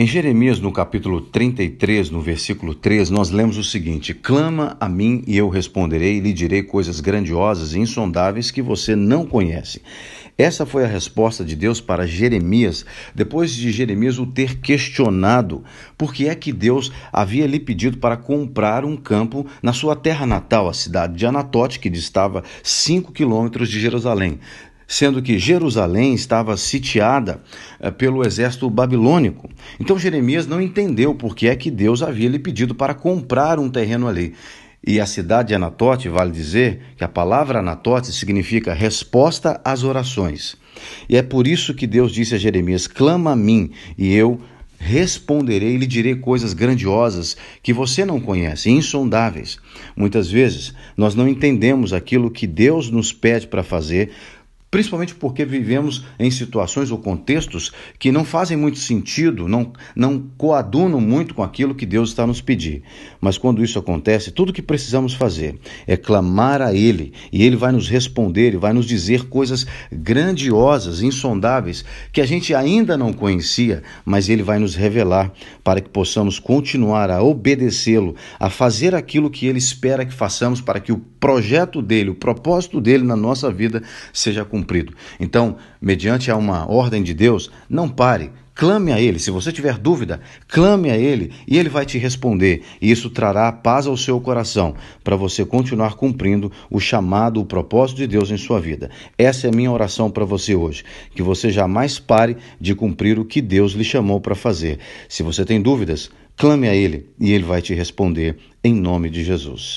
Em Jeremias, no capítulo 33, no versículo 3, nós lemos o seguinte: Clama a mim e eu responderei e lhe direi coisas grandiosas e insondáveis que você não conhece. Essa foi a resposta de Deus para Jeremias, depois de Jeremias o ter questionado por que é que Deus havia lhe pedido para comprar um campo na sua terra natal, a cidade de Anatote, que distava 5 quilômetros de Jerusalém sendo que Jerusalém estava sitiada eh, pelo exército babilônico. Então Jeremias não entendeu por que é que Deus havia lhe pedido para comprar um terreno ali. E a cidade de Anatote, vale dizer que a palavra Anatote significa resposta às orações. E é por isso que Deus disse a Jeremias: clama a mim e eu responderei e lhe direi coisas grandiosas que você não conhece, insondáveis. Muitas vezes nós não entendemos aquilo que Deus nos pede para fazer Principalmente porque vivemos em situações ou contextos que não fazem muito sentido, não, não coadunam muito com aquilo que Deus está nos pedindo. Mas quando isso acontece, tudo que precisamos fazer é clamar a Ele e Ele vai nos responder e vai nos dizer coisas grandiosas, insondáveis, que a gente ainda não conhecia, mas Ele vai nos revelar para que possamos continuar a obedecê-lo, a fazer aquilo que Ele espera que façamos para que o projeto dele, o propósito dele na nossa vida seja cumprido cumprido. Então, mediante a uma ordem de Deus, não pare, clame a Ele. Se você tiver dúvida, clame a Ele e Ele vai te responder. E isso trará paz ao seu coração para você continuar cumprindo o chamado, o propósito de Deus em sua vida. Essa é a minha oração para você hoje. Que você jamais pare de cumprir o que Deus lhe chamou para fazer. Se você tem dúvidas, clame a Ele e Ele vai te responder em nome de Jesus.